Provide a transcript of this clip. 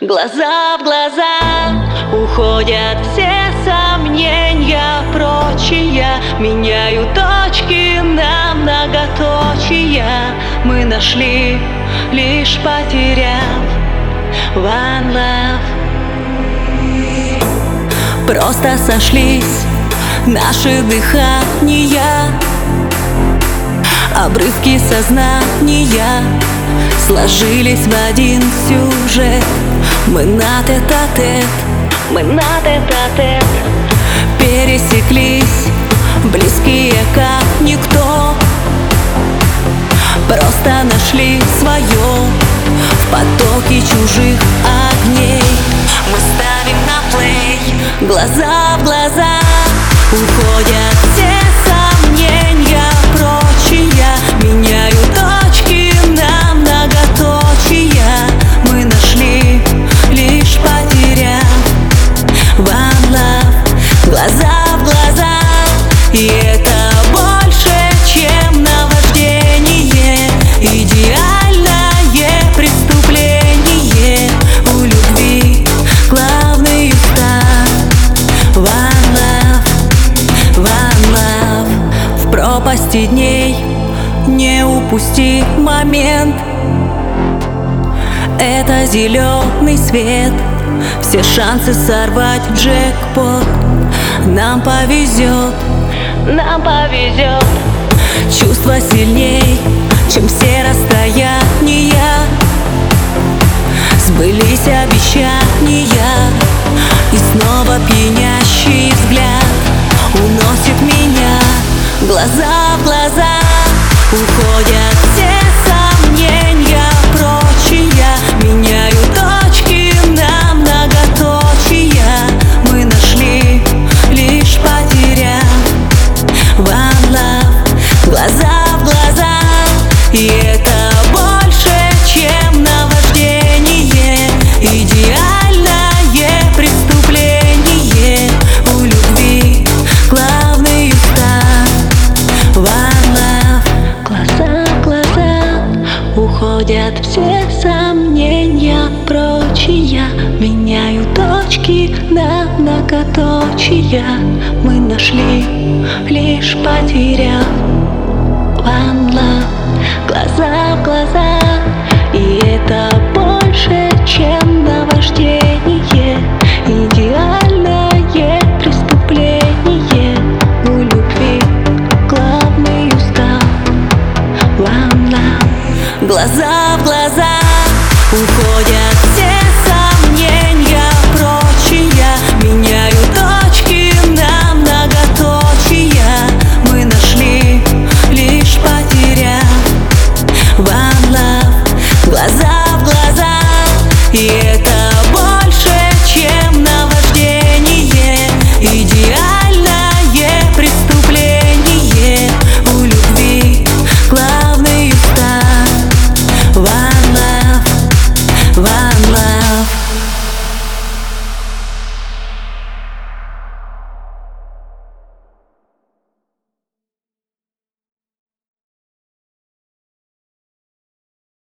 Глаза в глаза уходят все сомнения прочие. Меняю точки на многоточия Мы нашли, лишь потеряв One love. Просто сошлись наши дыхания. Обрывки сознания Сложились в один сюжет Мы на тет-а-тет Мы на тет-а-тет Пересеклись Близкие как никто. Просто нашли свое В потоке чужих огней. Мы ставим на плей Глаза в глаза Уходят Пропасти дней не упусти момент. Это зеленый свет. Все шансы сорвать джекпот. Нам повезет, нам повезет Чувство сильней, чем все расстояния. Сбылись обещания. И снова пьянящий глаза в глаза Уходят Уходят все сомнения прочие Меняю точки на многоточия Мы нашли, лишь потеряв One глаза в глаза глаза в глаза уходят все сомнения прочие, меняют точки на многоточия. Мы нашли лишь потеря. One love, глаза в глаза, и это